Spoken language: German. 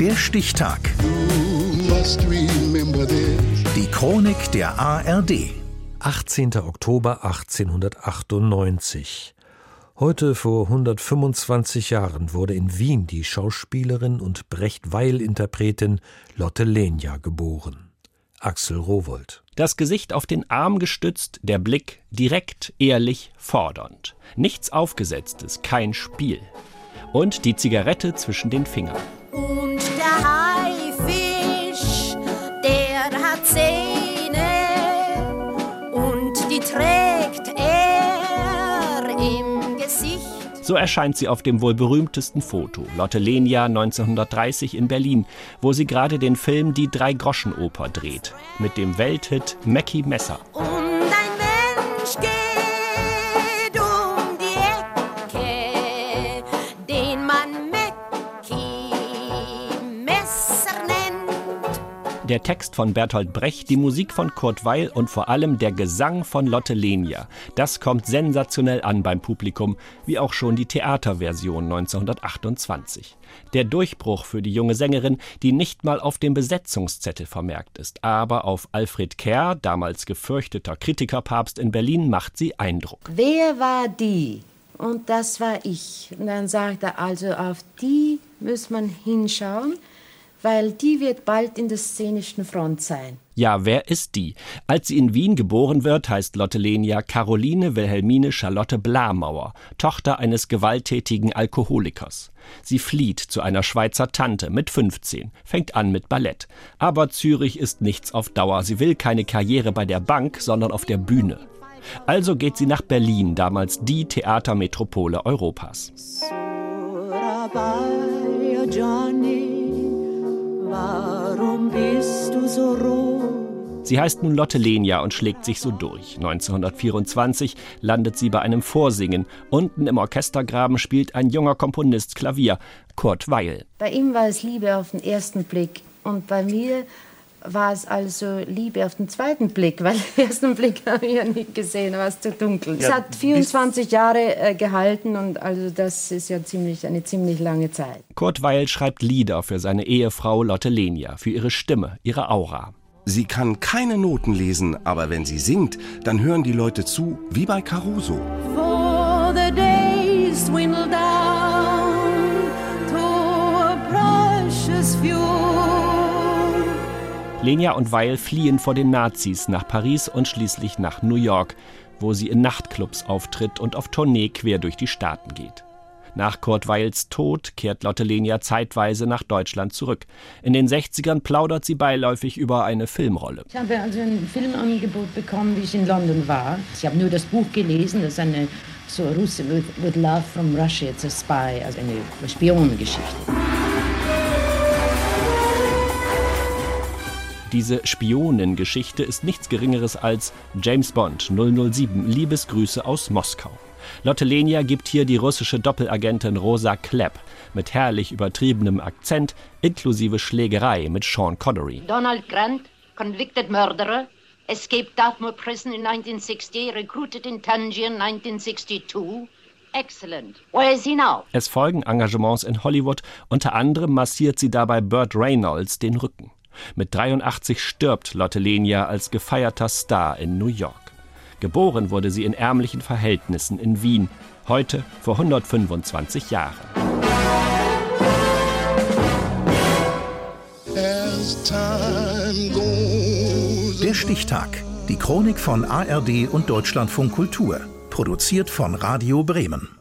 Der Stichtag. Die Chronik der ARD. 18. Oktober 1898. Heute vor 125 Jahren wurde in Wien die Schauspielerin und Brecht-Weil-Interpretin Lotte Lenya geboren. Axel Rowold. Das Gesicht auf den Arm gestützt, der Blick direkt, ehrlich, fordernd. Nichts Aufgesetztes, kein Spiel. Und die Zigarette zwischen den Fingern. Und der Haifisch, der hat Zähne und die trägt er im Gesicht. So erscheint sie auf dem wohl berühmtesten Foto, Lotte Lenia 1930 in Berlin, wo sie gerade den Film Die Drei-Groschen-Oper dreht, mit dem Welthit Mackie Messer. Und ein Mensch geht Der Text von Bertolt Brecht, die Musik von Kurt Weil und vor allem der Gesang von Lotte Lenia. Das kommt sensationell an beim Publikum, wie auch schon die Theaterversion 1928. Der Durchbruch für die junge Sängerin, die nicht mal auf dem Besetzungszettel vermerkt ist, aber auf Alfred Kerr, damals gefürchteter Kritikerpapst in Berlin, macht sie Eindruck. Wer war die? Und das war ich. Und dann sagt er, also auf die muss man hinschauen, weil die wird bald in der szenischen Front sein. Ja, wer ist die? Als sie in Wien geboren wird, heißt Lotte Lenia Caroline Wilhelmine Charlotte Blamauer, Tochter eines gewalttätigen Alkoholikers. Sie flieht zu einer Schweizer Tante mit 15, fängt an mit Ballett. Aber Zürich ist nichts auf Dauer. Sie will keine Karriere bei der Bank, sondern auf der Bühne. Also geht sie nach Berlin, damals die Theatermetropole Europas. Sie heißt nun Lotte Lenia und schlägt sich so durch. 1924 landet sie bei einem Vorsingen. Unten im Orchestergraben spielt ein junger Komponist Klavier, Kurt Weil. Bei ihm war es Liebe auf den ersten Blick und bei mir war es also Liebe auf den zweiten Blick, weil den ersten Blick habe ich ja nicht gesehen, war es zu dunkel. es hat 24 Jahre äh, gehalten und also das ist ja ziemlich, eine ziemlich lange Zeit. Kurt Weil schreibt Lieder für seine Ehefrau Lotte Lenia, für ihre Stimme, ihre Aura. Sie kann keine Noten lesen, aber wenn sie singt, dann hören die Leute zu, wie bei Caruso. For the days dwindle down to a precious few. Lenia und Weil fliehen vor den Nazis nach Paris und schließlich nach New York, wo sie in Nachtclubs auftritt und auf Tournee quer durch die Staaten geht. Nach Kurt Weils Tod kehrt Lotte Lenia zeitweise nach Deutschland zurück. In den 60ern plaudert sie beiläufig über eine Filmrolle. Ich habe also ein Filmangebot bekommen, wie ich in London war. Ich habe nur das Buch gelesen, das ist eine so Russe with, with Love from Russia, it's a spy, also eine Spionengeschichte. Diese Spionengeschichte ist nichts Geringeres als James Bond 007 Liebesgrüße aus Moskau. Lotte Lenia gibt hier die russische Doppelagentin Rosa Klepp mit herrlich übertriebenem Akzent inklusive Schlägerei mit Sean Connery. Donald Grant, convicted murderer, escaped Dartmoor prison in 1960, recruited in Tangier in 1962. Excellent. Where is he now? Es folgen Engagements in Hollywood, unter anderem massiert sie dabei Burt Reynolds den Rücken. Mit 83 stirbt Lotte Lenia als gefeierter Star in New York. Geboren wurde sie in ärmlichen Verhältnissen in Wien, heute vor 125 Jahren. Der Stichtag. Die Chronik von ARD und Deutschlandfunk Kultur. Produziert von Radio Bremen.